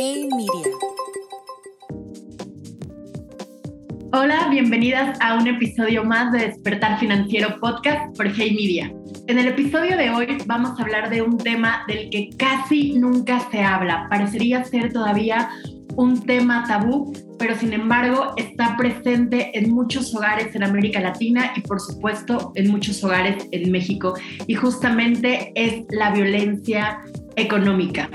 Hey Media. Hola, bienvenidas a un episodio más de Despertar Financiero Podcast por Hey Media. En el episodio de hoy vamos a hablar de un tema del que casi nunca se habla. Parecería ser todavía un tema tabú, pero sin embargo está presente en muchos hogares en América Latina y por supuesto en muchos hogares en México. Y justamente es la violencia económica.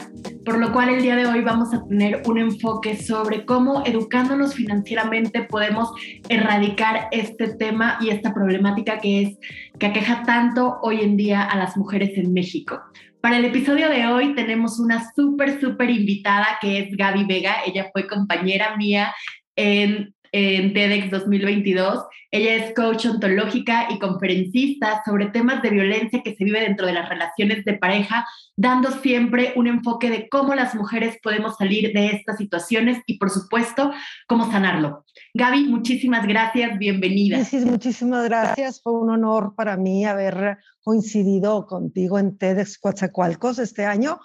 Por lo cual el día de hoy vamos a tener un enfoque sobre cómo educándonos financieramente podemos erradicar este tema y esta problemática que es que aqueja tanto hoy en día a las mujeres en México. Para el episodio de hoy tenemos una súper, súper invitada que es Gaby Vega. Ella fue compañera mía en, en TEDx 2022. Ella es coach ontológica y conferencista sobre temas de violencia que se vive dentro de las relaciones de pareja, dando siempre un enfoque de cómo las mujeres podemos salir de estas situaciones y, por supuesto, cómo sanarlo. Gaby, muchísimas gracias, bienvenida. Sí, muchísimas gracias. Fue un honor para mí haber coincidido contigo en TEDx Coatzacoalcos este año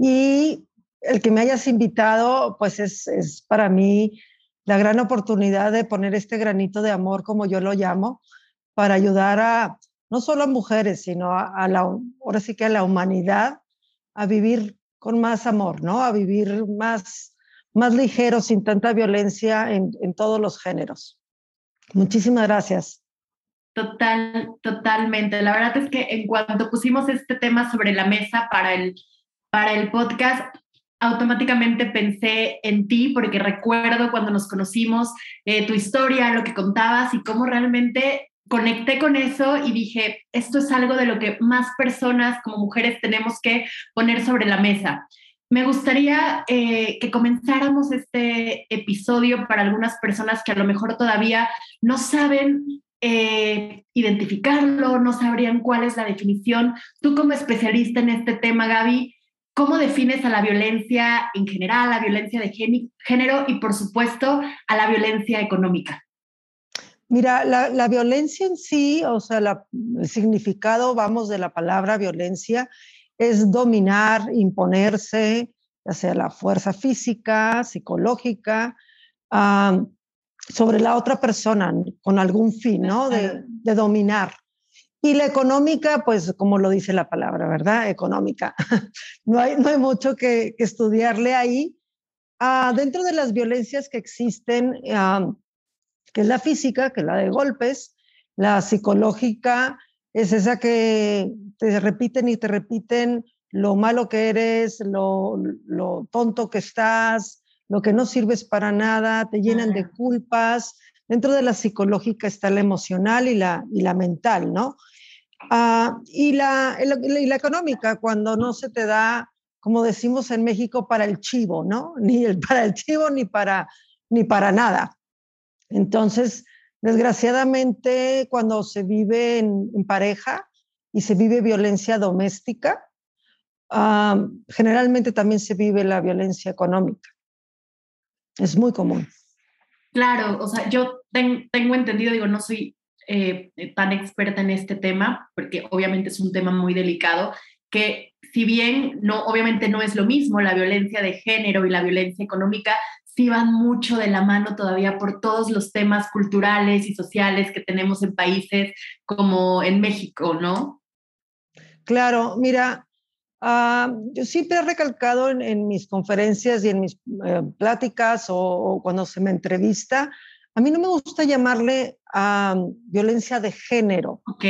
y el que me hayas invitado, pues es, es para mí la gran oportunidad de poner este granito de amor, como yo lo llamo, para ayudar a no solo a mujeres, sino a, la, ahora sí que a la humanidad a vivir con más amor, ¿no? A vivir más, más ligero, sin tanta violencia en, en todos los géneros. Muchísimas gracias. Total, totalmente. La verdad es que en cuanto pusimos este tema sobre la mesa para el, para el podcast, automáticamente pensé en ti porque recuerdo cuando nos conocimos eh, tu historia, lo que contabas y cómo realmente conecté con eso y dije, esto es algo de lo que más personas como mujeres tenemos que poner sobre la mesa. Me gustaría eh, que comenzáramos este episodio para algunas personas que a lo mejor todavía no saben eh, identificarlo, no sabrían cuál es la definición. Tú como especialista en este tema, Gaby, ¿cómo defines a la violencia en general, a la violencia de género y por supuesto a la violencia económica? Mira, la, la violencia en sí, o sea, la, el significado, vamos, de la palabra violencia es dominar, imponerse, ya sea la fuerza física, psicológica, um, sobre la otra persona con algún fin, ¿no? De, de, dominar. Y la económica, pues como lo dice la palabra, ¿verdad? Económica. no, hay, no hay mucho que, que estudiarle ahí. Uh, dentro de las violencias que existen, uh, que es la física, que es la de golpes, la psicológica es esa que te repiten y te repiten lo malo que eres, lo, lo tonto que estás, lo que no sirves para nada, te llenan de culpas. Dentro de la psicológica está la emocional y la, y la mental, ¿no? Uh, y, la, y la económica, cuando no se te da, como decimos en México, para el chivo, ¿no? Ni el, para el chivo ni para, ni para nada. Entonces, desgraciadamente, cuando se vive en, en pareja y se vive violencia doméstica, uh, generalmente también se vive la violencia económica. Es muy común. Claro, o sea, yo ten, tengo entendido, digo, no soy eh, tan experta en este tema, porque obviamente es un tema muy delicado, que si bien no, obviamente no es lo mismo la violencia de género y la violencia económica, sí van mucho de la mano todavía por todos los temas culturales y sociales que tenemos en países como en México, ¿no? Claro, mira, Uh, yo siempre he recalcado en, en, mis conferencias y en mis uh, pláticas o, o, cuando se me entrevista, a mí no me gusta llamarle a uh, violencia de género. Ok.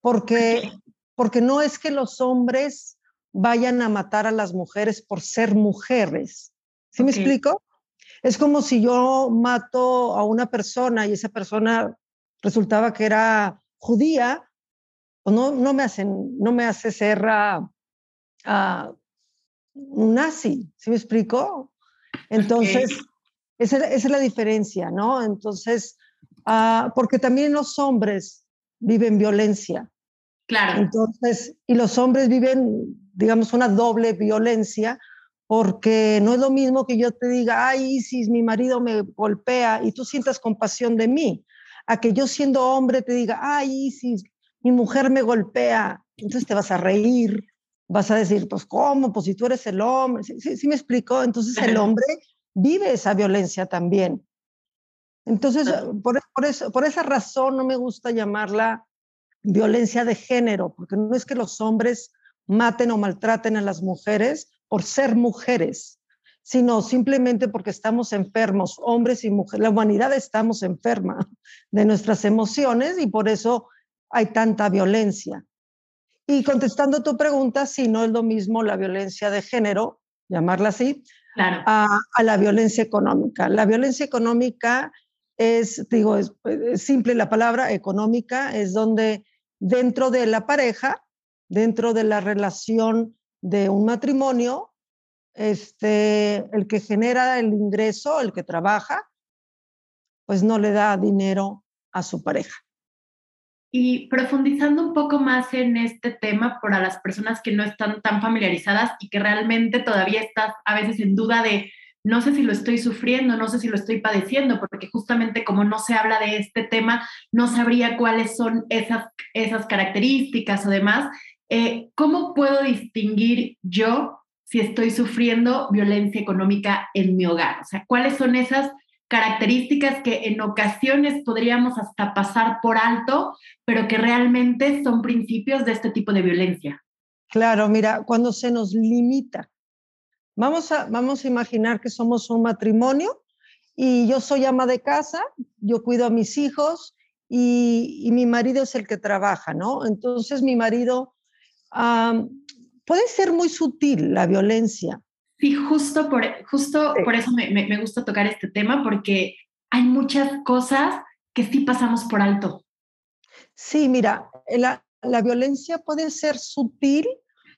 Porque, okay. porque no es que los hombres vayan a matar a las mujeres por ser mujeres. ¿Sí okay. me explico? Es como si yo mato a una persona y esa persona resultaba que era judía, o no, no, me, hacen, no me hace ser uh, un nazi, ¿sí me explico? Entonces, okay. Esa, esa, es la diferencia, ¿no? Entonces, uh, porque también los hombres viven violencia. Claro. Entonces, y los hombres viven, digamos, una doble violencia, porque no es lo mismo que yo te diga, ay, Isis, mi marido me golpea y tú sientas compasión de mí, a que yo siendo hombre te diga, ay, Isis, mi mujer me golpea, entonces te vas a reír, vas a decir, pues ¿cómo? Pues si tú eres el hombre, ¿sí, me explicó? Entonces el hombre vive esa violencia también. Entonces, por, por, eso, por esa razón no me gusta llamarla violencia de género, porque no es que los hombres maten o maltraten a las mujeres por ser mujeres, sino simplemente porque estamos enfermos, hombres y mujeres. La humanidad estamos enferma de nuestras emociones y por eso hay tanta violencia. Y contestando tu pregunta, si no es lo mismo la violencia de género, llamarla así, a, la violencia económica. La violencia económica es, digo, es, simple la palabra económica, es donde dentro de la pareja, dentro de la relación de un matrimonio, este, el que genera el ingreso, el que trabaja, pues no le da dinero a su pareja. Y profundizando un poco más en este tema para las personas que no están tan familiarizadas y que realmente todavía estás a veces en duda de no sé si lo estoy sufriendo, no sé si lo estoy padeciendo, porque justamente como no se habla de este tema, no sabría cuáles son esas, esas características o demás. Eh, ¿Cómo puedo distinguir yo si estoy sufriendo violencia económica en mi hogar? O sea, ¿cuáles son esas características que en ocasiones podríamos hasta pasar por alto, pero que realmente son principios de este tipo de violencia. Claro, mira, cuando se nos limita, vamos a, vamos a imaginar que somos un matrimonio y yo soy ama de casa, yo cuido a mis hijos y, mi marido es el que trabaja, ¿no? Entonces mi marido puede ser muy sutil la violencia, Sí, justo por, justo por eso me, me, gusta tocar este tema, porque hay muchas cosas que sí pasamos por alto. Sí, mira, la, la violencia puede ser sutil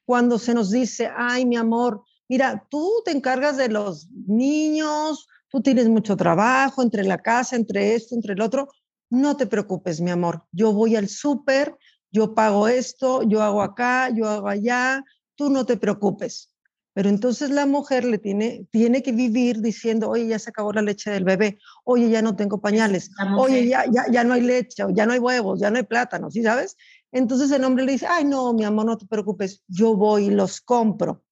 cuando se nos dice, ay, mi amor, mira, tú te encargas de los niños, tú tienes mucho trabajo entre la casa, entre esto, entre el otro, no te preocupes, mi amor, yo voy al súper, yo pago esto, yo hago acá, yo hago allá, tú no te preocupes. Pero entonces la mujer le tiene, tiene que vivir diciendo, oye, ya se acabó la leche del bebé, oye, ya no tengo pañales, oye, ya, ya, ya no hay leche, ya no hay huevos, ya no hay plátano, ¿sí sabes? Entonces el hombre le dice, ay, no, mi amor, no te preocupes, yo voy y los compro.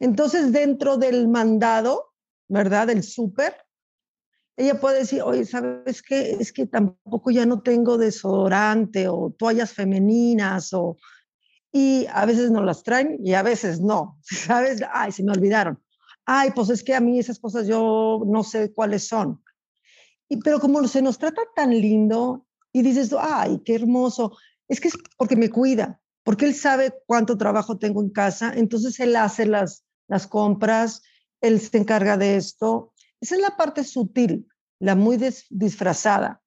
Entonces dentro del mandado, ¿verdad? Del súper, ella puede decir, oye, ¿sabes qué? Es que tampoco ya no tengo desodorante o toallas femeninas o y a veces no las traen y a veces no, ¿sabes? Ay, se me olvidaron. Ay, pues es que a mí esas cosas yo no sé cuáles son. Y, pero como se nos trata tan lindo y dices, ay, qué hermoso, es que es porque me cuida, porque él sabe cuánto trabajo tengo en casa, entonces él hace las, las compras, él se encarga de esto. Esa es la parte sutil, la muy disfrazada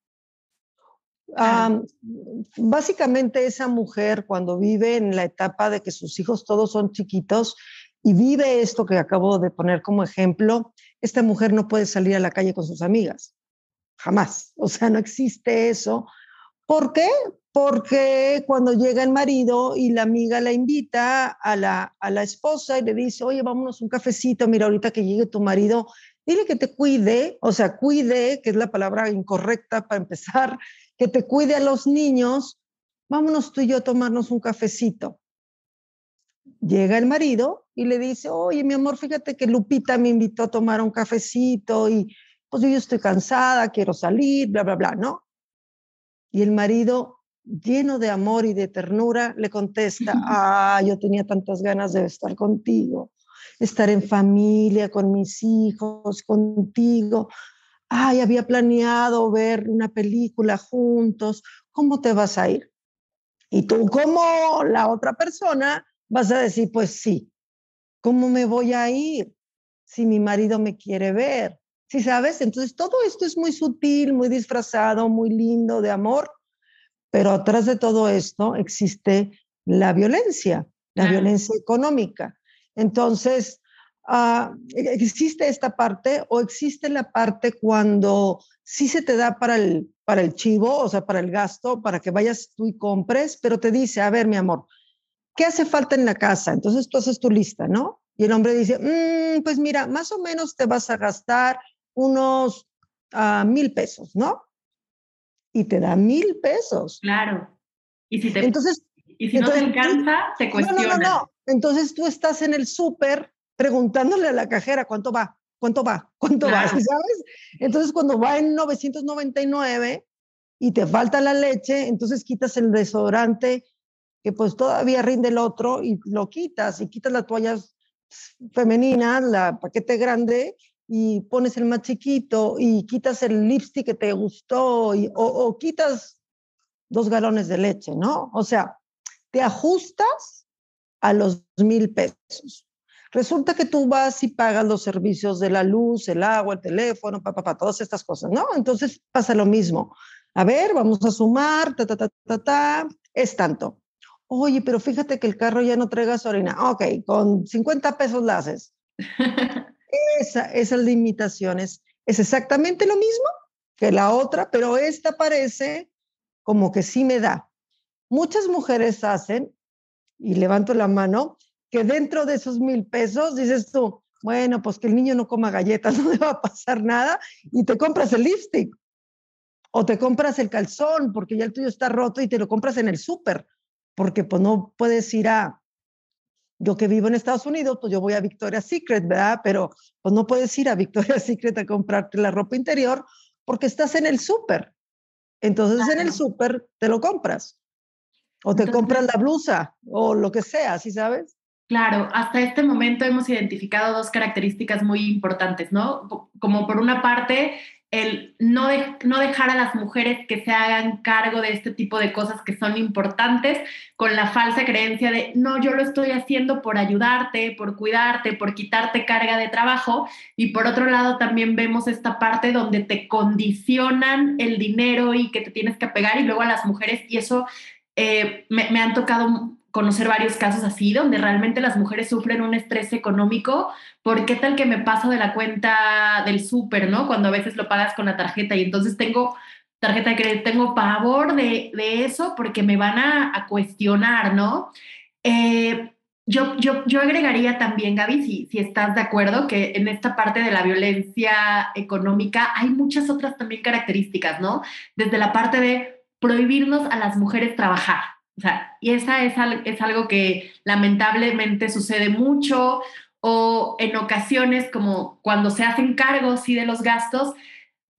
básicamente esa mujer cuando vive en la etapa de que sus hijos todos son chiquitos y vive esto que acabo de poner como ejemplo, esta mujer no puede salir a la calle con sus amigas, jamás. O sea, no existe eso. ¿Por qué? Porque cuando llega el marido y la amiga la invita a la, a la esposa y le dice, oye, vámonos un cafecito, mira, ahorita que llegue tu marido, dile que te cuide, o sea, cuide, que es la palabra incorrecta para empezar, que te cuide a los niños, vámonos tú y yo a tomarnos un cafecito. Llega el marido y le dice, oye, mi amor, fíjate que Lupita me invitó a tomar un cafecito y pues yo estoy cansada, quiero salir, bla, bla, bla, ¿no? Y el marido, lleno de amor y de ternura, le contesta, ah, yo tenía tantas ganas de estar contigo, estar en familia, con mis hijos, contigo ay, había planeado ver una película juntos, ¿cómo te vas a ir? Y tú como la otra persona vas a decir, pues sí, ¿cómo me voy a ir si mi marido me quiere ver? ¿Sí sabes? Entonces todo esto es muy sutil, muy disfrazado, muy lindo de amor, pero atrás de todo esto existe la violencia, la violencia económica. Entonces, Ah, e-, ¿existe esta parte o existe la parte cuando sí se te da para el, para el chivo, o sea, para el gasto, para que vayas tú y compres, pero te dice, a ver, mi amor, ¿qué hace falta en la casa? Entonces tú haces tu lista, ¿no? Y el hombre dice, mm, pues mira, más o menos te vas a gastar unos uh, mil pesos, ¿no? Y te da mil pesos. Claro. Y si te, entonces, y si no te alcanza, te cuestiona. No, no, no, Entonces tú estás en el súper preguntándole a la cajera cuánto va, cuánto va, cuánto va, ¿sabes? Entonces cuando va en 999 y te falta la leche, entonces quitas el desodorante que pues todavía rinde el otro y lo quitas y quitas la toalla femenina, la paquete grande y pones el más chiquito y quitas el lipstick que te gustó y, o, o quitas dos galones de leche, ¿no? O sea, te ajustas a los mil pesos. Resulta que tú vas y pagas los servicios de la luz, el agua, el teléfono, papá, pa, todas estas cosas, ¿no? Entonces pasa lo mismo. A ver, vamos a sumar, ta, ta, ta, ta, ta, es tanto. Oye, pero fíjate que el carro ya no trae gasolina. Ok, con 50 pesos la haces. Esa, esas limitaciones es exactamente lo mismo que la otra, pero esta parece como que sí me da. Muchas mujeres hacen, y levanto la mano, que dentro de esos mil pesos dices tú, bueno, pues que el niño no coma galletas, no le va a pasar nada, y te compras el lipstick. O te compras el calzón porque ya el tuyo está roto y te lo compras en el súper, porque pues no puedes ir a, yo que vivo en Estados Unidos, pues yo voy a Victoria's Secret, ¿verdad? Pero pues no puedes ir a Victoria's Secret a comprarte la ropa interior porque estás en el súper. Entonces en el súper te lo compras. O te compras la blusa o lo que sea, ¿sí sabes? Claro, hasta este momento hemos identificado dos características muy importantes, ¿no? Como por una parte, el no, no dejar a las mujeres que se hagan cargo de este tipo de cosas que son importantes con la falsa creencia de, no, yo lo estoy haciendo por ayudarte, por cuidarte, por quitarte carga de trabajo. Y por otro lado, también vemos esta parte donde te condicionan el dinero y que te tienes que apegar y luego a las mujeres. Y eso eh, me, me han tocado conocer varios casos así, donde realmente las mujeres sufren un estrés económico, por qué tal que me paso de la cuenta del súper, ¿no? Cuando a veces lo pagas con la tarjeta y entonces tengo tarjeta de crédito, tengo pavor de, de eso porque me van a, a cuestionar, ¿no? Eh, yo, yo, yo agregaría también, Gaby, si, si estás de acuerdo, que en esta parte de la violencia económica hay muchas otras también características, ¿no? Desde la parte de prohibirnos a las mujeres trabajar, o sea, y esa es, algo que lamentablemente sucede mucho o en ocasiones como cuando se hacen cargos sí de los gastos,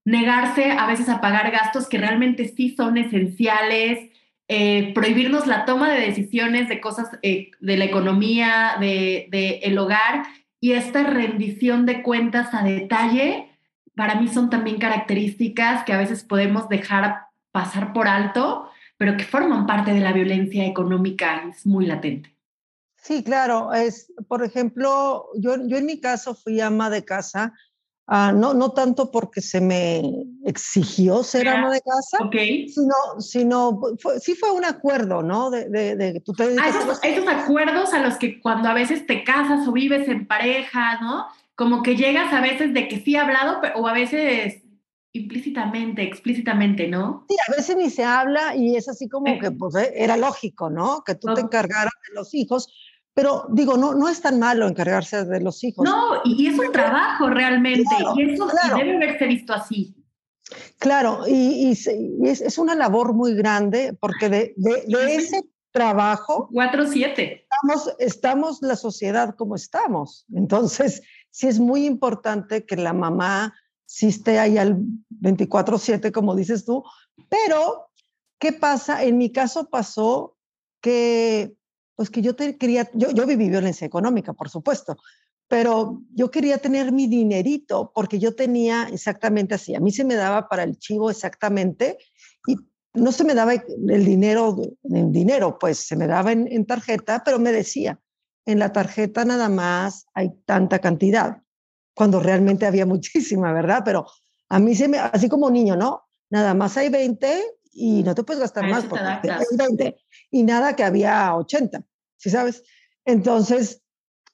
negarse a veces a pagar gastos que realmente sí son esenciales, eh, prohibirnos la toma de decisiones de cosas eh, de la economía, de, de el hogar y esta rendición de cuentas a detalle, para mí son también características que a veces podemos dejar pasar por alto pero que forman parte de la violencia económica, es muy latente. Sí, claro. Es, por ejemplo, yo, yo en mi caso fui ama de casa, uh, no, no tanto porque se me exigió ser ama de casa, okay. sino, sino fue, sí fue un acuerdo, ¿no? De, de, de tú te ah, esos, esos acuerdos a los que cuando a veces te casas o vives en pareja, ¿no? Como que llegas a veces de que sí he hablado, o a veces implícitamente, explícitamente, ¿no? Sí, a veces ni se habla y es así como que pues eh, era lógico, ¿no? Que tú te encargaras de los hijos, pero digo, no, no es tan malo encargarse de los hijos. No, y, es un trabajo realmente, claro, y eso claro. debe verse visto así. Claro, y, y, y es, es, una labor muy grande porque de, de, de ese trabajo... 4-7. Estamos, estamos la sociedad como estamos. Entonces, sí es muy importante que la mamá sí esté ahí al 24/7, como dices tú, pero ¿qué pasa? En mi caso pasó que, pues que yo te quería, yo, yo viví violencia económica, por supuesto, pero yo quería tener mi dinerito porque yo tenía exactamente así, a mí se me daba para el chivo exactamente y no se me daba el dinero en dinero, pues se me daba en tarjeta, pero me decía, en la tarjeta nada más hay tanta cantidad cuando realmente había muchísima, ¿verdad? Pero a mí se me, así como niño, ¿no? Nada más hay 20 y no te puedes gastar más porque hay 20 y nada que había 80, ¿sí sabes? Entonces,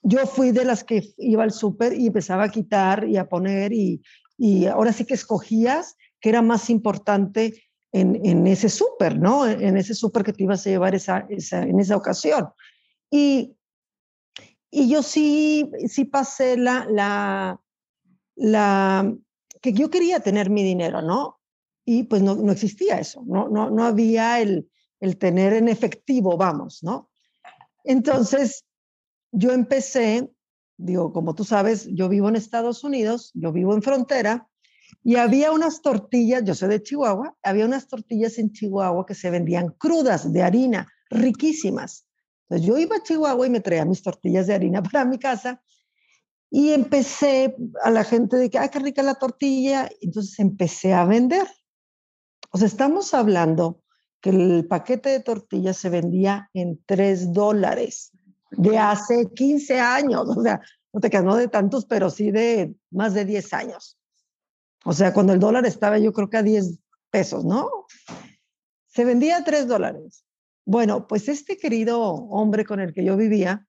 yo fui de las que iba al súper y empezaba a quitar y a poner y, y ahora sí que escogías que era más importante en, en ese súper, ¿no? En ese súper que te ibas a llevar esa, esa, en esa ocasión. Y y yo sí, sí pasé la, la, la, que yo quería tener mi dinero, ¿no? Y pues no, no existía eso, no, no, no había el, el tener en efectivo, vamos, ¿no? Entonces, yo empecé, digo, como tú sabes, yo vivo en Estados Unidos, yo vivo en frontera, y había unas tortillas, yo soy de Chihuahua, había unas tortillas en Chihuahua que se vendían crudas de harina, riquísimas. Entonces yo iba a Chihuahua y me traía mis tortillas de harina para mi casa y empecé a la gente de que, ay, qué rica la tortilla. Entonces empecé a vender. O sea, estamos hablando que el paquete de tortillas se vendía en 3 dólares de hace 15 años. O sea, no te quedas de tantos, pero sí de más de 10 años. O sea, cuando el dólar estaba yo creo que a 10 pesos, ¿no? Se vendía a 3 dólares. Bueno, pues este querido hombre con el que yo vivía,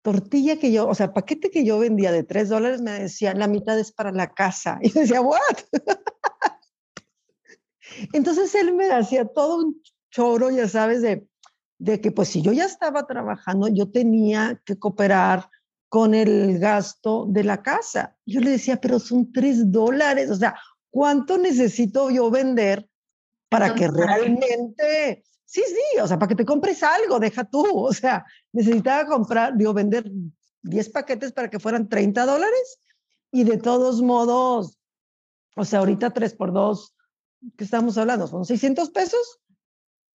tortilla que yo, o sea, paquete que yo vendía de 3 dólares, me decía, la mitad es para la casa. Y decía, ¿what? Entonces él me hacía todo un choro, ya sabes, de, de que pues si yo ya estaba trabajando, yo tenía que cooperar con el gasto de la casa. Yo le decía, pero son 3 dólares, o sea, ¿cuánto necesito yo vender para que realmente Sí, sí, o sea, para que te compres algo, deja tú. O sea, necesitaba comprar, digo, vender 10 paquetes para que fueran 30 dólares y de todos modos, o sea, ahorita 3 por 2, ¿qué estamos hablando? ¿Son 600 pesos?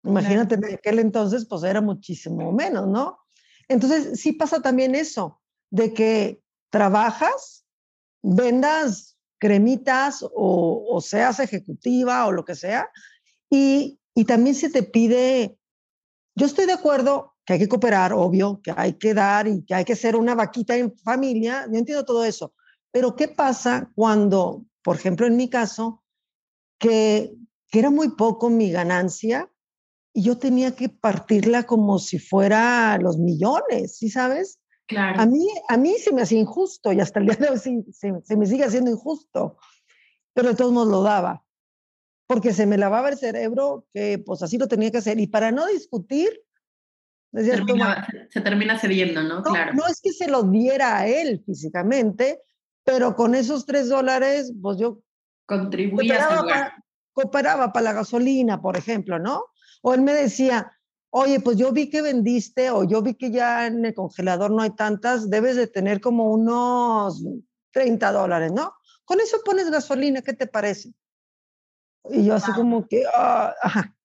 Imagínate, en aquel entonces, pues era muchísimo menos, ¿no? Entonces, sí pasa también eso, de que trabajas, vendas cremitas o, o seas ejecutiva o lo que sea, y y también se te pide, yo estoy de acuerdo que hay que cooperar, obvio, que hay que dar y que hay que ser una vaquita en familia, yo entiendo todo eso, pero ¿qué pasa cuando, por ejemplo, en mi caso, que, que era muy poco mi ganancia y yo tenía que partirla como si fuera los millones, ¿sí sabes? Claro. A mí, a mí se me hacía injusto y hasta el día de hoy se, se me sigue haciendo injusto, pero de todos modos lo daba porque se me lavaba el cerebro que pues así lo tenía que hacer. Y para no discutir, se termina cediendo, ¿no? ¿no? Claro. No es que se lo diera a él físicamente, pero con esos tres dólares, pues yo contribuía a cooperaba para la gasolina, por ejemplo, ¿no? O él me decía, oye, pues yo vi que vendiste o yo vi que ya en el congelador no hay tantas, debes de tener como unos 30 dólares, ¿no? Con eso pones gasolina, ¿qué te parece? Y yo así como que, ah, ajá.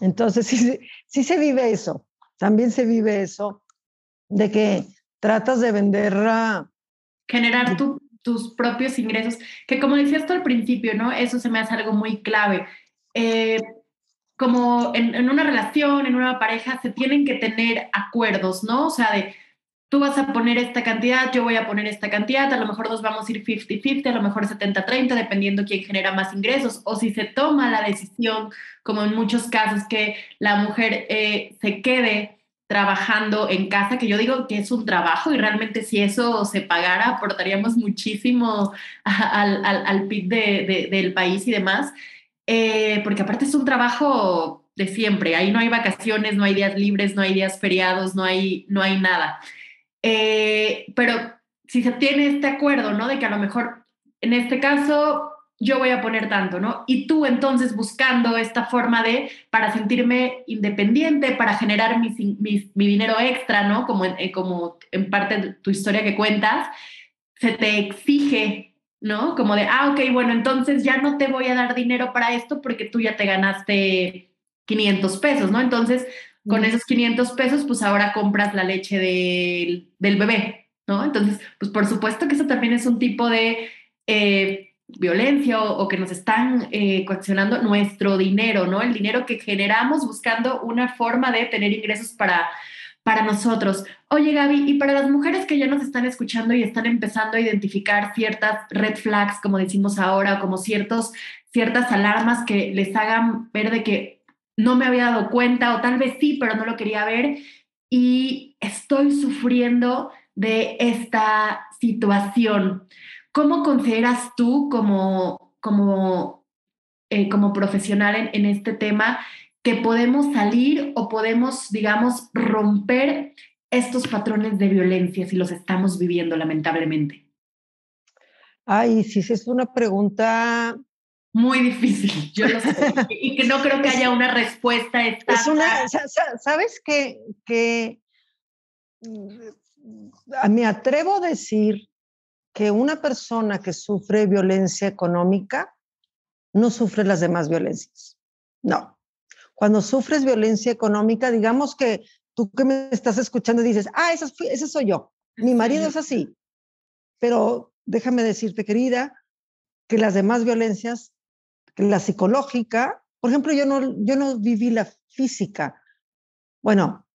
Entonces sí, sí se vive eso, también se vive eso de que tratas de vender... Generar tus propios ingresos, que como decías tú al principio, ¿no? Eso se me hace algo muy clave. Eh, como en, en, una relación, en una pareja, se tienen que tener acuerdos, ¿no? O sea, de tú vas a poner esta cantidad, yo voy a poner esta cantidad, a lo mejor nos vamos a ir 50-50, a lo mejor 70-30, dependiendo quién genera más ingresos, o si se toma la decisión, como en muchos casos, que la mujer eh, se quede trabajando en casa, que yo digo que es un trabajo y realmente si eso se pagara aportaríamos muchísimo al, al, al PIB de, del país y demás, eh, porque aparte es un trabajo de siempre, ahí no hay vacaciones, no hay días libres, no hay días feriados, no hay, no hay nada. Eh, pero si se tiene este acuerdo, ¿no? De que a lo mejor en este caso yo voy a poner tanto, ¿no? Y tú entonces buscando esta forma de, para sentirme independiente, para generar mi dinero extra, ¿no? Como en, eh, como en parte de tu historia que cuentas, se te exige, ¿no? Como de, ah, ok, bueno, entonces ya no te voy a dar dinero para esto porque tú ya te ganaste 500 pesos, ¿no? Entonces, con esos 500 pesos, pues ahora compras la leche del, bebé, ¿no? Entonces, pues por supuesto que eso también es un tipo de eh, violencia o, que nos están eh, coaccionando nuestro dinero, ¿no? El dinero que generamos buscando una forma de tener ingresos para, para nosotros. Oye, Gaby, y para las mujeres que ya nos están escuchando y están empezando a identificar ciertas red flags, como decimos ahora, como ciertos, ciertas alarmas que les hagan ver de que no me había dado cuenta o tal vez sí, pero no lo quería ver y estoy sufriendo de esta situación. ¿Cómo consideras tú como, como, eh, como profesional en, en este tema que podemos salir o podemos, digamos, romper estos patrones de violencia si los estamos viviendo lamentablemente? Ay, sí, es una pregunta muy difícil, yo lo sé, y que no creo que haya una respuesta Es una, ¿sabes qué? Que mm, me atrevo a decir que una persona que sufre violencia económica no sufre las demás violencias. No. Cuando sufres violencia económica, digamos que tú que me estás escuchando dices, ah, esa, ese soy yo. Mi marido es así. Pero déjame decirte, querida, que las demás violencias, la psicológica, por ejemplo, yo no, yo no viví la física. Bueno,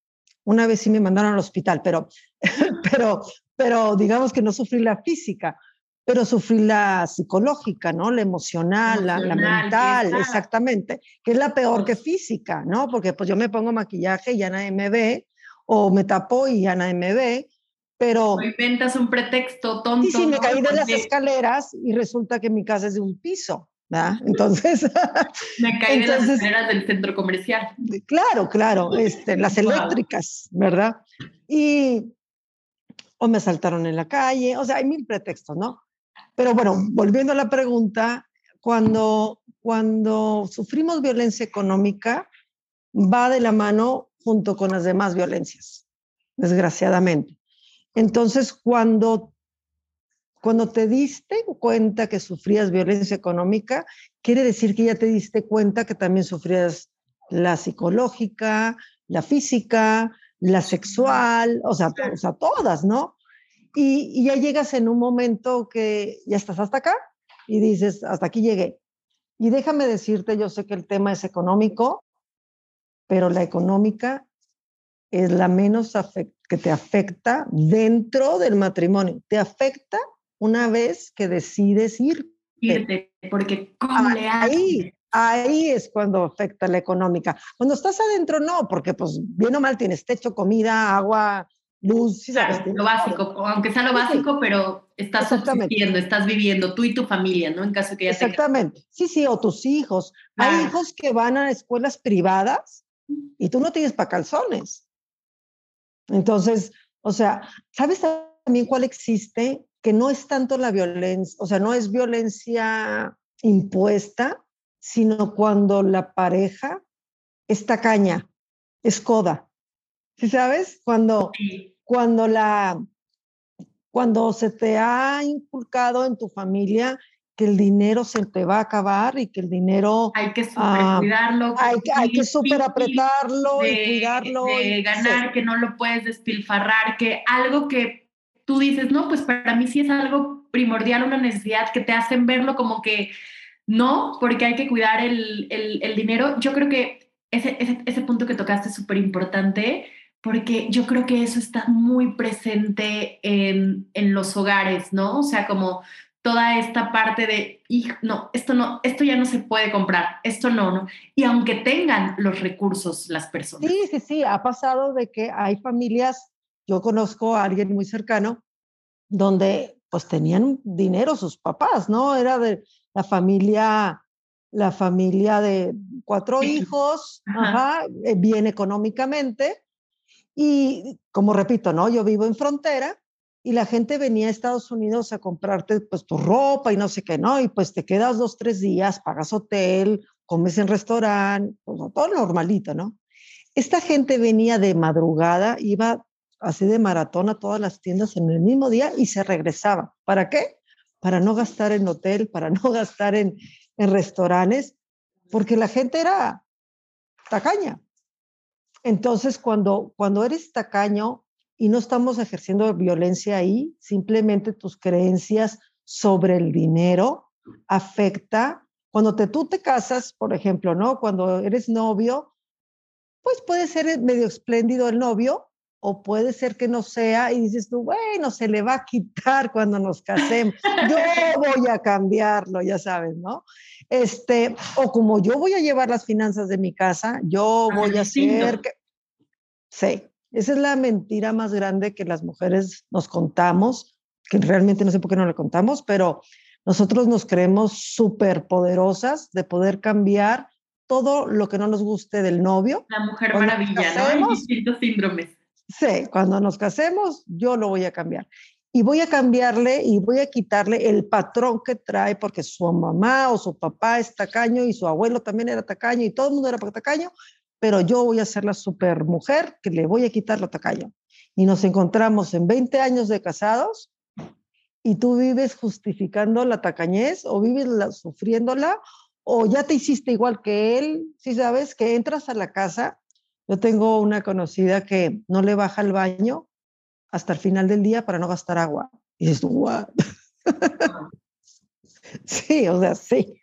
una vez sí me mandaron al hospital, pero, pero, pero digamos que no sufrí la física, pero sufrí la psicológica, ¿no? La emocional, la, mental, exactamente, que es la peor que física, ¿no? Porque pues yo me pongo maquillaje y ya nadie me ve, o me tapo y ya nadie me ve, pero... O inventas un pretexto tonto. Y sí, me caí de las escaleras y resulta que mi casa es de un piso, ¿verdad? Entonces... me caí de las escaleras del centro comercial. Claro, claro, este, las eléctricas, ¿verdad? Y o me asaltaron en la calle, o sea, hay mil pretextos, ¿no? Pero bueno, volviendo a la pregunta, cuando, cuando sufrimos violencia económica, va de la mano junto con las demás violencias, desgraciadamente. Entonces, cuando, cuando te diste cuenta que sufrías violencia económica, quiere decir que ya te diste cuenta que también sufrías la psicológica, la física, la sexual, o sea, o sea todas, ¿no? Y, y, ya llegas en un momento que ya estás hasta acá y dices, hasta aquí llegué. Y déjame decirte, yo sé que el tema es económico, pero la económica es la menos que te afecta dentro del matrimonio. Te afecta una vez que decides ir. Irte, porque ¿cómo le Ahí, ahí es cuando afecta la económica. Cuando estás adentro, no, porque pues bien o mal tienes techo, comida, agua, luz. lo básico, aunque sea lo básico, pero estás subsistiendo, estás viviendo tú y tu familia, ¿no? En caso que ya Exactamente. Sí, sí, o tus hijos. Hay hijos que van a escuelas privadas y tú no tienes para calzones. Entonces, o sea, ¿sabes también cuál existe? Que no es tanto la violencia, o sea, no es violencia impuesta, sino cuando la pareja es tacaña, es coda. ¿Sí sabes? Cuando, cuando la cuando se te ha inculcado en tu familia que el dinero se te va a acabar y que el dinero... Hay que super cuidarlo. hay, hay, que super apretarlo y cuidarlo. De ganar, que no lo puedes despilfarrar, que algo que tú dices, no, pues para mí sí es algo primordial, una necesidad que te hacen verlo como que no, porque hay que cuidar el, el, el dinero. Yo creo que ese, ese, ese punto que tocaste es súper importante porque yo creo que eso está muy presente en, en, los hogares, ¿no? O sea, como toda esta parte de, no, esto no, esto ya no se puede comprar, esto no, ¿no? Y aunque tengan los recursos las personas. Sí, sí, sí, ha pasado de que hay familias, yo conozco a alguien muy cercano, donde pues tenían dinero sus papás, ¿no? Era de la familia, la familia de cuatro hijos, eh, bien económicamente, y como repito, ¿no? Yo vivo en frontera y la gente venía a Estados Unidos a comprarte pues tu ropa y no sé qué, ¿no? Y pues te quedas dos, tres días, pagas hotel, comes en restaurante, pues, todo normalito, ¿no? Esta gente venía de madrugada, iba así de maratón a todas las tiendas en el mismo día y se regresaba. ¿Para qué? Para no gastar en hotel, para no gastar en, restaurantes, porque la gente era tacaña. Entonces, cuando, cuando eres tacaño, y no estamos ejerciendo violencia ahí, simplemente tus creencias sobre el dinero afecta. Cuando te, tú te casas, por ejemplo, ¿no? Cuando eres novio, pues puede ser medio espléndido el novio o puede ser que no sea y dices tú, bueno, se le va a quitar cuando nos casemos. Yo voy a cambiarlo, ya sabes, ¿no? Este, o como yo voy a llevar las finanzas de mi casa, yo voy a hacer que... Sí, esa es la mentira más grande que las mujeres nos contamos, que realmente no sé por qué no le contamos, pero nosotros nos creemos súper poderosas de poder cambiar todo lo que no nos guste del novio. La mujer maravilla, ¿no? Hay distintos síndromes. Sí, cuando nos casemos, yo lo voy a cambiar. Y voy a cambiarle y voy a quitarle el patrón que trae, porque su mamá o su papá es tacaño y su abuelo también era tacaño y todo el mundo era tacaño, pero yo voy a ser la super mujer que le voy a quitar lo tacaño. y nos encontramos en 20 años de casados y tú vives justificando la tacañez o vives sufriéndola o ya te hiciste igual que él, si sabes que entras a la casa, yo tengo una conocida que no le baja al baño hasta el final del día para no gastar agua. Y dices, wow. sí, o sea, sí.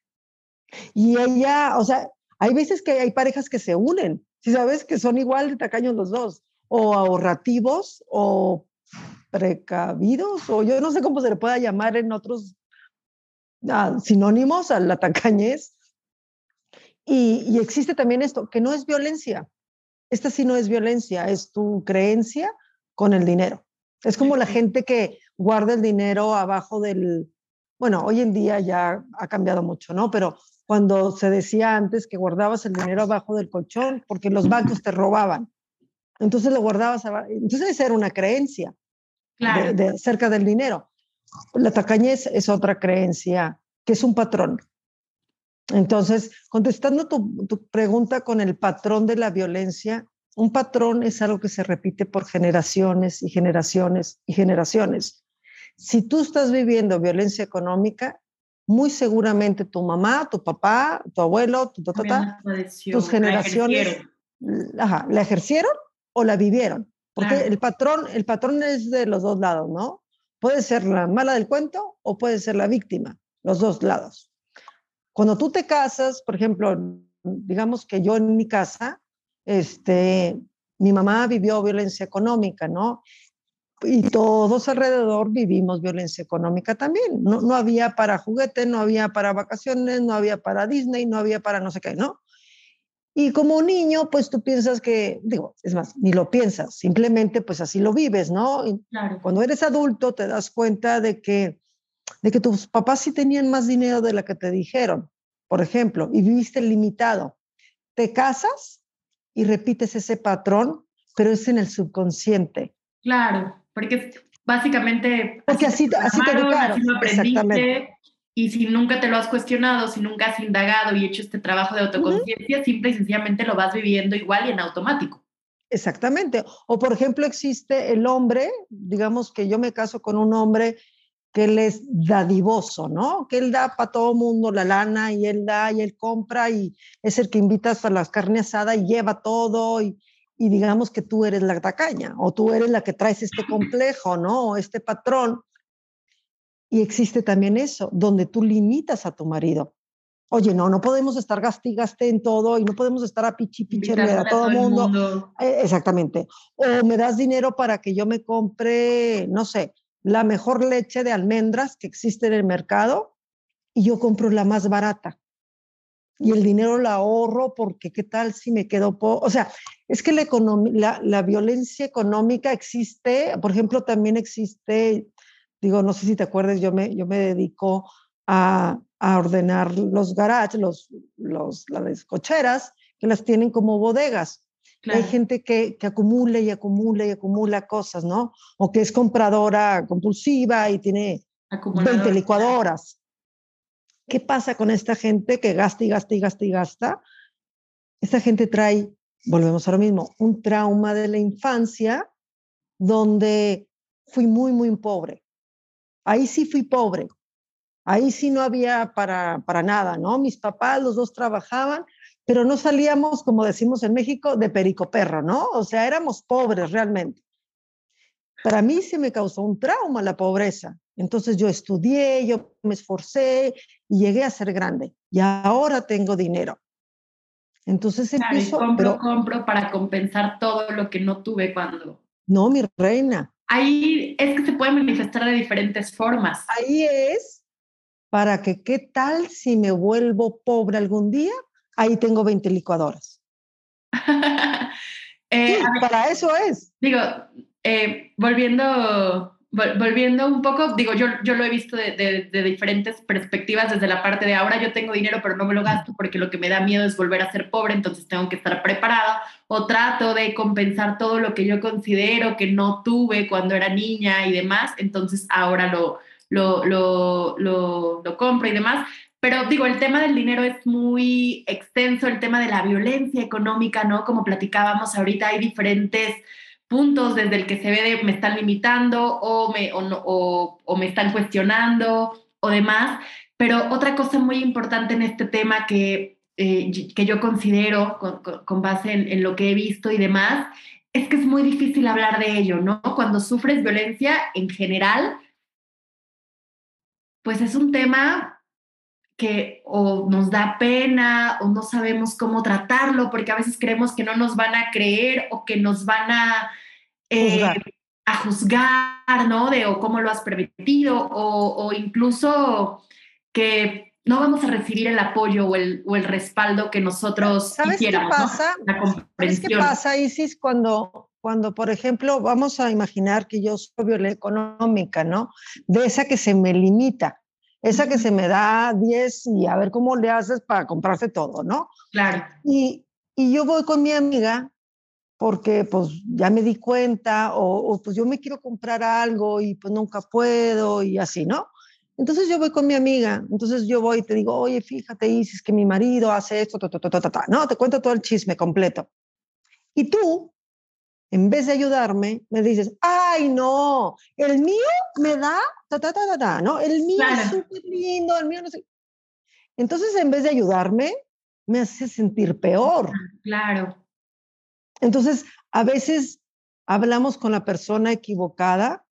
Y ella, o sea, hay veces que hay parejas que se unen, si sabes que son igual de tacaños los dos, o ahorrativos, o precavidos, o yo no sé cómo se le pueda llamar en otros ah, sinónimos a la tacañez. Y, y existe también esto, que no es violencia. Esta sí no es violencia, es tu creencia con el dinero. Es como la gente que guarda el dinero abajo del, bueno, hoy en día ya ha cambiado mucho, ¿no? Pero cuando se decía antes que guardabas el dinero abajo del colchón porque los bancos te robaban. Entonces lo guardabas abajo. Entonces esa era una creencia de, acerca del dinero. La tacañez es otra creencia, que es un patrón. Entonces, contestando tu, tu pregunta con el patrón de la violencia, un patrón es algo que se repite por generaciones y generaciones y generaciones. Si tú estás viviendo violencia económica, muy seguramente tu mamá, tu papá, tu abuelo, tu tata, tus generaciones la, la ejercieron o la vivieron. Porque el, patrón, el patrón es de los dos lados, ¿no? Puede ser la mala del cuento o puede ser la víctima, los dos lados. Cuando tú te casas, por ejemplo, digamos que yo en mi casa, este, mi mamá vivió violencia económica, ¿no? y todos alrededor vivimos violencia económica también. No, no había para juguete, no había para vacaciones, no había para Disney, no había para no sé qué, ¿no? Y como niño, pues tú piensas que, digo, es más, ni lo piensas, simplemente pues así lo vives, ¿no? Cuando eres adulto te das cuenta de que, de que tus papás sí tenían más dinero de la que te dijeron, por ejemplo, y viviste limitado. Te casas y repites ese patrón, pero es en el subconsciente. Claro porque básicamente... Porque así, así, te. Así lo aprendiste, y si nunca te lo has cuestionado, si nunca has indagado y hecho este trabajo de autoconciencia, simple y sencillamente lo vas viviendo igual y en automático. Exactamente. O por ejemplo, existe el hombre, digamos que yo me caso con un hombre que él es dadivoso, ¿no? Que él da para todo mundo la lana y él da y él compra y es el que invitas para las carne asada y lleva todo y, y digamos que tú eres la tacaña o tú eres la que traes este complejo, ¿no? Este patrón. Y existe también eso, donde tú limitas a tu marido. Oye, no, no podemos estar gastigaste en todo y no podemos estar a pichi a todo el mundo. Eh, exactamente. O me das dinero para que yo me compre, no sé, la mejor leche de almendras que existe en el mercado y yo compro la más barata. Y el dinero lo ahorro porque qué tal si me quedo O sea, es que la, la, la, violencia económica existe, por ejemplo, también existe, digo, no sé si te acuerdas, yo me, yo me dedico a, a ordenar los garages, los, los, las cocheras, que las tienen como bodegas. Hay gente que, que acumula y acumula y acumula cosas, ¿no? O que es compradora compulsiva y tiene 20 licuadoras. ¿Qué pasa con esta gente que gasta y gasta y gasta y gasta? Esta gente trae, volvemos a lo mismo, un trauma de la infancia donde fui muy, muy pobre. Ahí sí fui pobre. Ahí sí no había para, para nada, ¿no? Mis papás, los dos trabajaban, pero no salíamos, como decimos en México, de perico perro, ¿no? O sea, éramos pobres realmente. Para mí se me causó un trauma la pobreza. Entonces yo estudié, yo me esforcé y llegué a ser grande. Y ahora tengo dinero. Entonces empiezo... compro, pero, compro para compensar todo lo que no tuve cuando... No, mi reina. Ahí es que se puede manifestar de diferentes formas. Ahí es para que, ¿qué tal si me vuelvo pobre algún día? Ahí tengo 20 licuadoras. eh, para eso es. Digo, eh, volviendo volviendo un poco, digo, yo, yo lo he visto de, de, diferentes perspectivas, desde la parte de ahora yo tengo dinero, pero no me lo gasto porque lo que me da miedo es volver a ser pobre, entonces tengo que estar preparada, o trato de compensar todo lo que yo considero que no tuve cuando era niña y demás, entonces ahora lo, lo, lo, lo, lo compro y demás. Pero digo, el tema del dinero es muy extenso, el tema de la violencia económica, ¿no? Como platicábamos ahorita, hay diferentes puntos, desde el que se ve de me están limitando o me, o, me están cuestionando o demás. Pero otra cosa muy importante en este tema que, eh, que yo considero con, base en, en, lo que he visto y demás, es que es muy difícil hablar de ello, ¿no? Cuando sufres violencia en general, pues es un tema que o nos da pena o no sabemos cómo tratarlo porque a veces creemos que no nos van a creer o que nos van a, eh, juzgar. a juzgar, ¿no? De o cómo lo has permitido o, incluso que no vamos a recibir el apoyo o el, o el respaldo que nosotros ¿Sabes qué pasa? ¿Sabes qué pasa, Isis, cuando, cuando, por ejemplo, vamos a imaginar que yo soy violencia económica, ¿no? De esa que se me limita esa que se me da 10 y a ver cómo le haces para comprarse todo, ¿no? Claro. Y, yo voy con mi amiga porque pues ya me di cuenta o, pues yo me quiero comprar algo y pues nunca puedo y así, ¿no? Entonces yo voy con mi amiga, entonces yo voy y te digo, oye, fíjate, Isis, que mi marido hace esto, ta, ta, ta, ta, ta. no, te cuento todo el chisme completo. Y tú en vez de ayudarme, me dices, ay, no, el mío me da, ta, ta, ta, ta, ¿no? El mío es súper lindo, el mío no sé. Entonces, en vez de ayudarme, me hace sentir peor. Claro. Entonces, a veces hablamos con la persona equivocada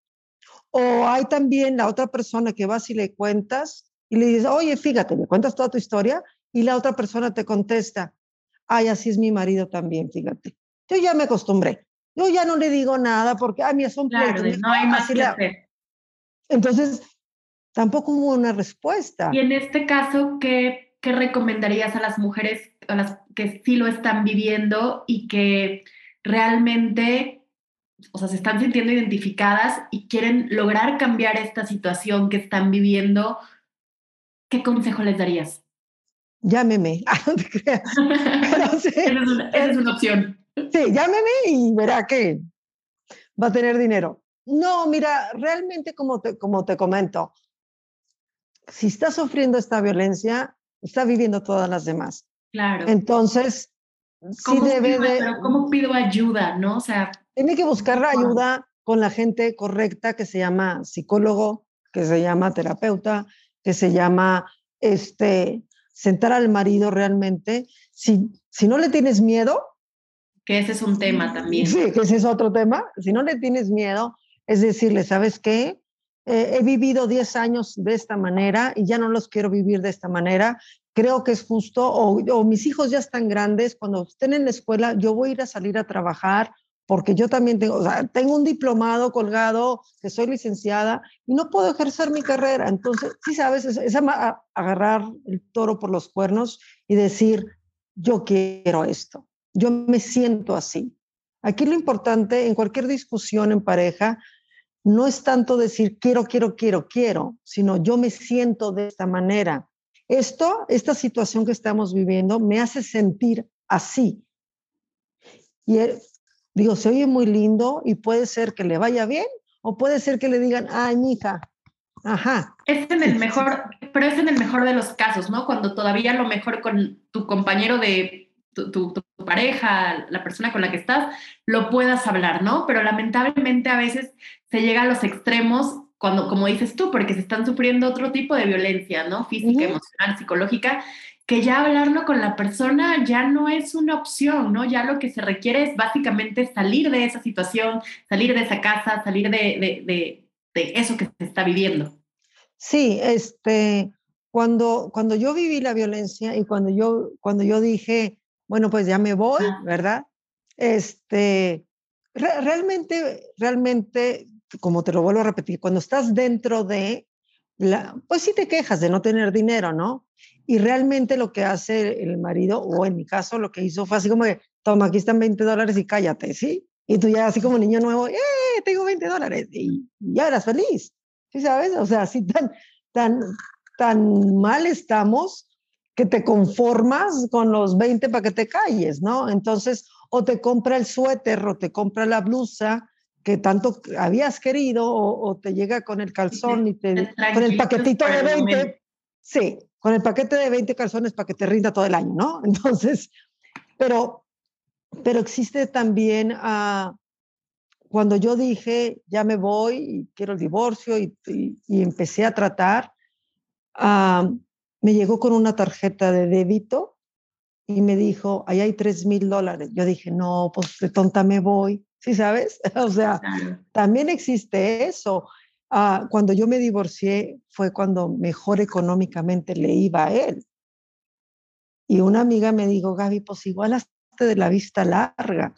o hay también la otra persona que vas y le cuentas y le dices, oye, fíjate, me cuentas toda tu historia y la otra persona te contesta, ay, así es mi marido también, fíjate. Yo ya me acostumbré. Yo ya no le digo nada porque, a mí son claro, no hay más que hacer. Entonces, tampoco hubo una respuesta. Y en este caso, ¿qué, ¿qué recomendarías a las mujeres a las que sí lo están viviendo y que realmente, o sea, se están sintiendo identificadas y quieren lograr cambiar esta situación que están viviendo? ¿Qué consejo les darías? Llámeme. Ah, no te creas. esa es una opción. Sí, llámeme y verá que va a tener dinero. No, mira, realmente como te, como te comento, si está sufriendo esta violencia, está viviendo todas las demás. Claro. Entonces, sí debe de... Pero ¿cómo pido ayuda, no? O sea... Tiene que buscar la ayuda con la gente correcta que se llama psicólogo, que se llama terapeuta, que se llama este, sentar al marido realmente. Si, si no le tienes miedo, que ese es un tema también. Sí, que ese es otro tema. Si no le tienes miedo, es decirle, ¿sabes qué? Eh, he vivido 10 años de esta manera y ya no los quiero vivir de esta manera. Creo que es justo, o, mis hijos ya están grandes, cuando estén en la escuela, yo voy a ir a salir a trabajar porque yo también tengo, tengo un diplomado colgado, que soy licenciada y no puedo ejercer mi carrera. Entonces, sí sabes, es, es agarrar el toro por los cuernos y decir, yo quiero esto yo me siento así. Aquí lo importante en cualquier discusión en pareja no es tanto decir quiero, quiero, quiero, quiero, sino yo me siento de esta manera. Esto, esta situación que estamos viviendo me hace sentir así. Y eh, digo, se oye muy lindo y puede ser que le vaya bien o puede ser que le digan, ay, hija, ajá. Es en el mejor, pero es en el mejor de los casos, ¿no? Cuando todavía lo mejor con tu compañero de tu, pareja, la persona con la que estás, lo puedas hablar, ¿no? Pero lamentablemente a veces se llega a los extremos cuando, como dices tú, porque se están sufriendo otro tipo de violencia, ¿no? Física, emocional, psicológica, que ya hablarlo con la persona ya no es una opción, ¿no? Ya lo que se requiere es básicamente salir de esa situación, salir de esa casa, salir de, de, de eso que se está viviendo. Sí, este, cuando, cuando yo viví la violencia y cuando yo, cuando yo dije, bueno, pues ya me voy, ¿verdad? Este, realmente, realmente, como te lo vuelvo a repetir, cuando estás dentro de la, pues sí te quejas de no tener dinero, ¿no? Y realmente lo que hace el marido, o en mi caso lo que hizo fue así como que, toma, aquí están 20 dólares y cállate, ¿sí? Y tú ya así como niño nuevo, ¡eh! Tengo 20 dólares y ya eras feliz, ¿sí sabes? O sea, así tan, tan, tan mal estamos que te conformas con los 20 para que te calles, ¿no? Entonces, o te compra el suéter o te compra la blusa que tanto habías querido o, te llega con el calzón y te con el paquetito de 20, sí, con el paquete de 20 calzones para que te rinda todo el año, ¿no? Entonces, pero pero existe también a cuando yo dije, ya me voy y quiero el divorcio y, empecé a tratar, ah, me llegó con una tarjeta de débito y me dijo, ahí hay tres mil dólares. Yo dije, no, pues de tonta me voy, ¿sí sabes? o sea, también existe eso. Ah, cuando yo me divorcié fue cuando mejor económicamente le iba a él. Y una amiga me dijo, Gaby, pues igual hasta de la vista larga,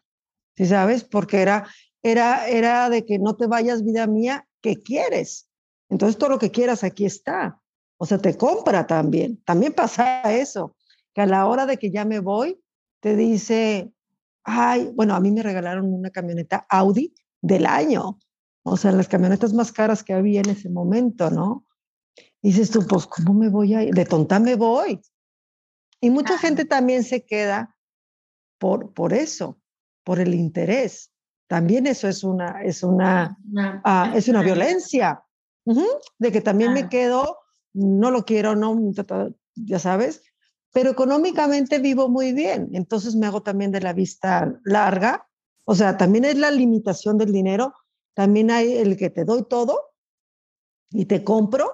¿sí sabes? Porque era, era, era de que no te vayas, vida mía, ¿qué quieres? Entonces todo lo que quieras aquí está. O sea, te compra también. También pasa eso, que a la hora de que ya me voy, te dice, ay, bueno, a mí me regalaron una camioneta Audi del año. O sea, las camionetas más caras que había en ese momento, ¿no? dices tú, pues, ¿cómo me voy a ir? De tonta me voy. Y mucha gente también se queda por, por eso, por el interés. También eso es una, es una, ah, es una violencia, de que también me quedo, no lo quiero, no, ya sabes, pero económicamente vivo muy bien, entonces me hago también de la vista larga, o sea, también es la limitación del dinero, también hay el que te doy todo y te compro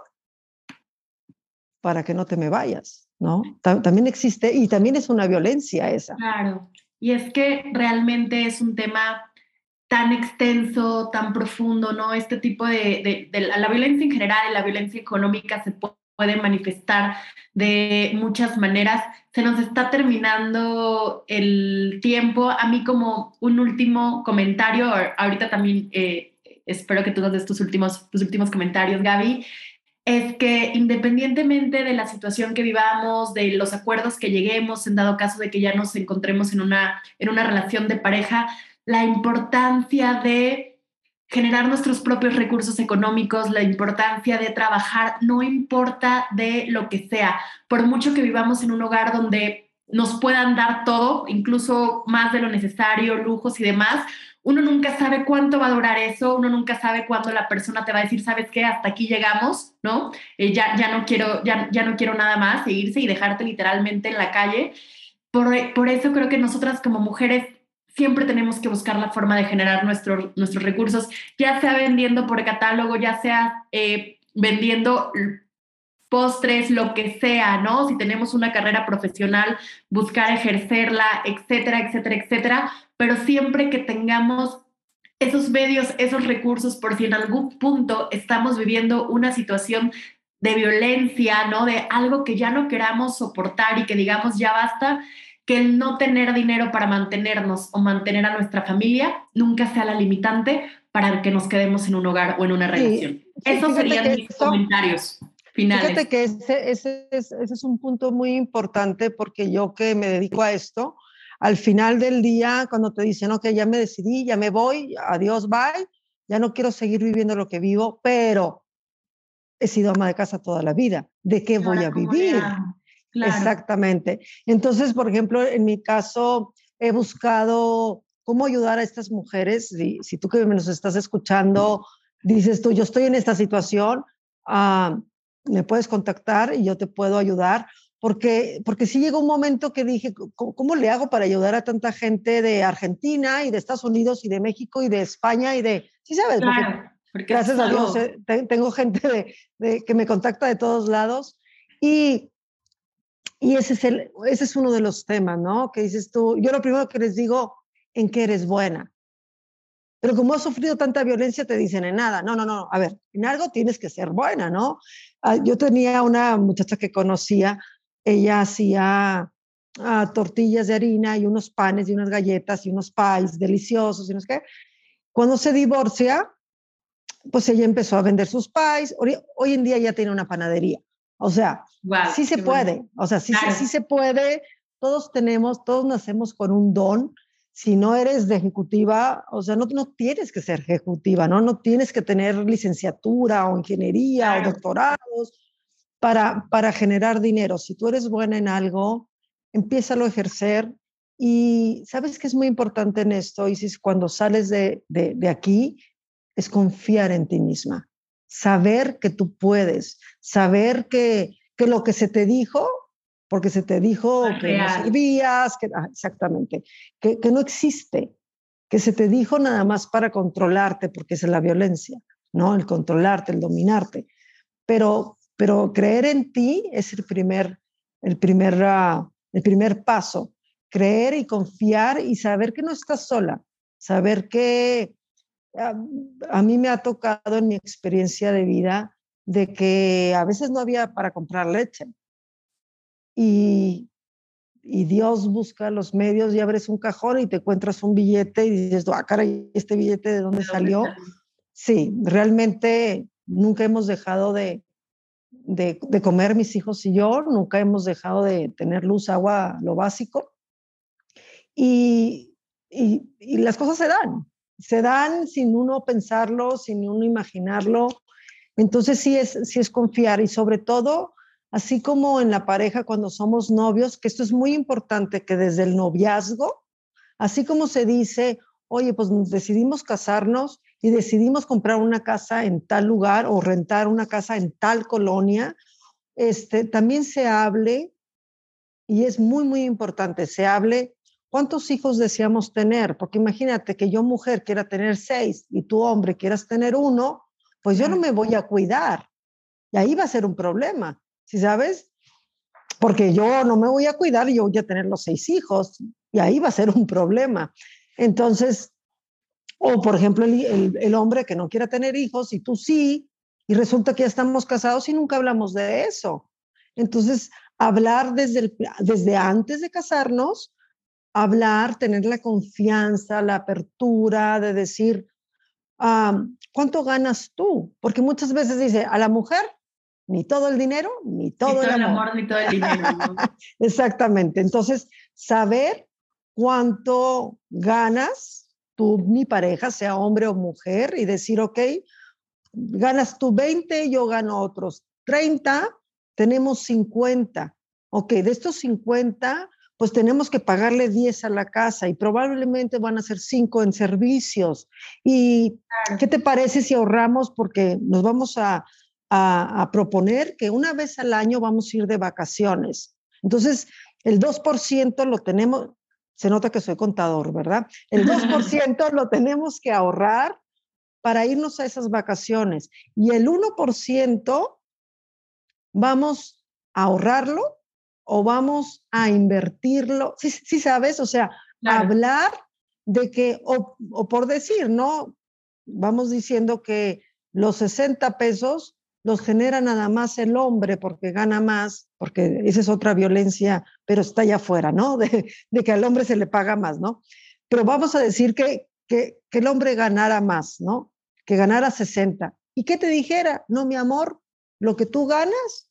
para que no te me vayas, ¿no? También existe y también es una violencia esa. Claro, y es que realmente es un tema tan extenso, tan profundo, ¿no? Este tipo de, de, la, violencia en general y la violencia económica se puede manifestar de muchas maneras. Se nos está terminando el tiempo. A mí como un último comentario, ahorita también eh, espero que tú nos des tus últimos, tus últimos comentarios, Gaby es que independientemente de la situación que vivamos, de los acuerdos que lleguemos, en dado caso de que ya nos encontremos en una, en una relación de pareja, la importancia de generar nuestros propios recursos económicos, la importancia de trabajar, no importa de lo que sea, por mucho que vivamos en un hogar donde nos puedan dar todo, incluso más de lo necesario, lujos y demás, uno nunca sabe cuánto va a durar eso, uno nunca sabe cuándo la persona te va a decir, sabes qué, hasta aquí llegamos, ¿no? Eh, ya, ya, no quiero, ya, ya no quiero nada más, seguirse y dejarte literalmente en la calle. Por, por eso creo que nosotras como mujeres siempre tenemos que buscar la forma de generar nuestros nuestros recursos, ya sea vendiendo por catálogo, ya sea eh, vendiendo postres, lo que sea, ¿no? Si tenemos una carrera profesional, buscar ejercerla, etcétera, etcétera, etcétera, pero siempre que tengamos esos medios, esos recursos, por si en algún punto estamos viviendo una situación de violencia, ¿no? De algo que ya no queramos soportar y que digamos ya basta, que el no tener dinero para mantenernos o mantener a nuestra familia nunca sea la limitante para que nos quedemos en un hogar o en una relación. Esos serían mis comentarios. Fíjate que ese, ese, es, ese, es, un punto muy importante porque yo que me dedico a esto, al final del día, cuando te dicen, ok, ya me decidí, ya me voy, adiós, bye, ya no quiero seguir viviendo lo que vivo, pero he sido ama de casa toda la vida, ¿de qué voy a vivir? Exactamente. Entonces, por ejemplo, en mi caso, he buscado cómo ayudar a estas mujeres. Si, si tú que nos estás escuchando, dices tú, yo estoy en esta situación, uh, me puedes contactar y yo te puedo ayudar, porque, porque sí llegó un momento que dije, ¿cómo, le hago para ayudar a tanta gente de Argentina y de Estados Unidos y de México y de España y de, sí sabes, porque, gracias a Dios eh, tengo gente de, que me contacta de todos lados y, y ese, es el, ese es uno de los temas, ¿no? Que dices tú, yo lo primero que les digo, ¿en qué eres buena? Pero como has sufrido tanta violencia, te dicen en nada. No, no, no. A ver, en algo tienes que ser buena, ¿no? Ah, yo tenía una muchacha que conocía, ella hacía ah, tortillas de harina y unos panes y unas galletas y unos pies deliciosos y no sé qué. Cuando se divorcia, pues ella empezó a vender sus pies. Hoy, en día ya tiene una panadería. O sea, sí se puede. O sea, sí, sí se puede. Todos tenemos, todos nacemos con un don si no eres de ejecutiva, o sea, no, no tienes que ser ejecutiva, ¿no? No tienes que tener licenciatura o ingeniería o doctorados para, para generar dinero. Si tú eres buena en algo, empieza a ejercer y sabes que es muy importante en esto, y si cuando sales de, de, de aquí, es confiar en ti misma, saber que tú puedes, saber que, que lo que se te dijo porque se te dijo que no servías, que, ah, exactamente, que, que, no existe, que se te dijo nada más para controlarte, porque es la violencia, ¿no? El controlarte, el dominarte. Pero, pero creer en ti es el primer, el primer, ah, el primer paso. Creer y confiar y saber que no estás sola, saber que a, ah, a mí me ha tocado en mi experiencia de vida de que a veces no había para comprar leche. Y, y Dios busca los medios y abres un cajón y te encuentras un billete y dices, ah, caray, ¿este billete de dónde salió? Sí, realmente nunca hemos dejado de, de, comer mis hijos y yo, nunca hemos dejado de tener luz, agua, lo básico. Y, y, y las cosas se dan, se dan sin uno pensarlo, sin uno imaginarlo. Entonces sí es, sí es confiar y sobre todo así como en la pareja cuando somos novios, que esto es muy importante, que desde el noviazgo, así como se dice, oye, pues decidimos casarnos y decidimos comprar una casa en tal lugar o rentar una casa en tal colonia, este, también se hable, y es muy, muy importante, se hable cuántos hijos deseamos tener, porque imagínate que yo mujer quiera tener seis y tú hombre quieras tener uno, pues yo no me voy a cuidar. Y ahí va a ser un problema. ¿Sí sabes? Porque yo no me voy a cuidar yo voy a tener los seis hijos y ahí va a ser un problema. Entonces, o por ejemplo, el, el, hombre que no quiera tener hijos y tú sí, y resulta que ya estamos casados y nunca hablamos de eso. Entonces, hablar desde, el, desde antes de casarnos, hablar, tener la confianza, la apertura de decir, ¿cuánto ganas tú? Porque muchas veces dice, a la mujer ni todo el dinero, ni todo, el, amor. Ni todo el dinero. Exactamente. Entonces, saber cuánto ganas tú, mi pareja, sea hombre o mujer, y decir, ok, ganas tú 20, yo gano otros 30, tenemos 50. Ok, de estos 50, pues tenemos que pagarle 10 a la casa y probablemente van a ser 5 en servicios. ¿Y qué te parece si ahorramos porque nos vamos a, a, proponer que una vez al año vamos a ir de vacaciones. Entonces, el 2% lo tenemos, se nota que soy contador, ¿verdad? El 2% lo tenemos que ahorrar para irnos a esas vacaciones. Y el 1% vamos a ahorrarlo o vamos a invertirlo. Sí, sabes, o sea, hablar de que, o, o, por decir, ¿no? Vamos diciendo que los 60 pesos los genera nada más el hombre porque gana más, porque esa es otra violencia, pero está allá afuera, ¿no? De, que al hombre se le paga más, ¿no? Pero vamos a decir que, que, que el hombre ganara más, ¿no? Que ganara 60. ¿Y qué te dijera? No, mi amor, lo que tú ganas,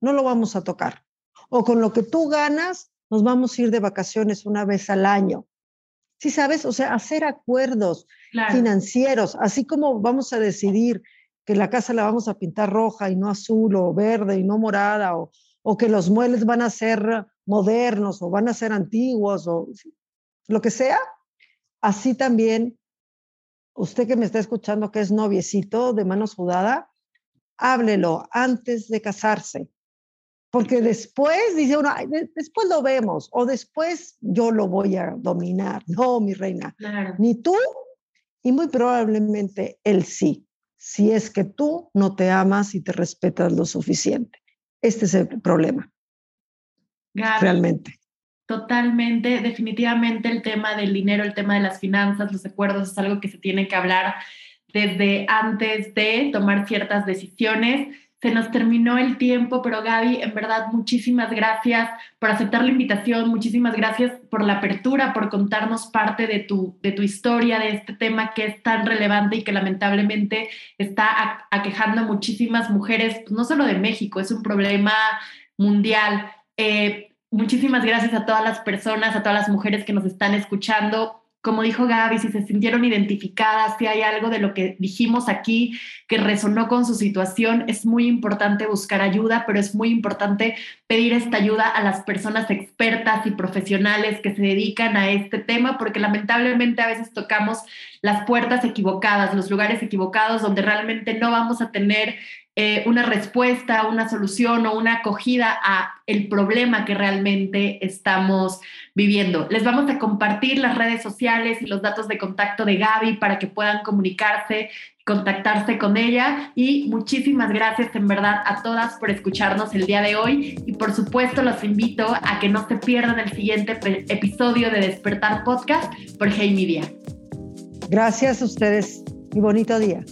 no lo vamos a tocar. O con lo que tú ganas, nos vamos a ir de vacaciones una vez al año. Sí, sabes, o sea, hacer acuerdos financieros, así como vamos a decidir que la casa la vamos a pintar roja y no azul o verde y no morada, o, o que los muebles van a ser modernos o van a ser antiguos o lo que sea, así también usted que me está escuchando que es noviecito de mano sudada, háblelo antes de casarse. Porque después, dice uno, después lo vemos o después yo lo voy a dominar. No, mi reina, ni tú y muy probablemente él sí si es que tú no te amas y te respetas lo suficiente. Este es el problema. realmente. Totalmente, definitivamente el tema del dinero, el tema de las finanzas, los acuerdos es algo que se tiene que hablar desde antes de tomar ciertas decisiones se nos terminó el tiempo, pero Gaby, en verdad, muchísimas gracias por aceptar la invitación, muchísimas gracias por la apertura, por contarnos parte de tu, de tu historia, de este tema que es tan relevante y que lamentablemente está aquejando a muchísimas mujeres, pues, no solo de México, es un problema mundial. Eh, muchísimas gracias a todas las personas, a todas las mujeres que nos están escuchando como dijo Gaby, si se sintieron identificadas, si hay algo de lo que dijimos aquí que resonó con su situación, es muy importante buscar ayuda, pero es muy importante pedir esta ayuda a las personas expertas y profesionales que se dedican a este tema, porque lamentablemente a veces tocamos las puertas equivocadas, los lugares equivocados donde realmente no vamos a tener eh, una respuesta, una solución o una acogida a el problema que realmente estamos viviendo. Les vamos a compartir las redes sociales y los datos de contacto de Gaby para que puedan comunicarse contactarse con ella y muchísimas gracias en verdad a todas por escucharnos el día de hoy y por supuesto los invito a que no se pierdan el siguiente episodio de Despertar Podcast por Hey Media. Gracias a ustedes y bonito día.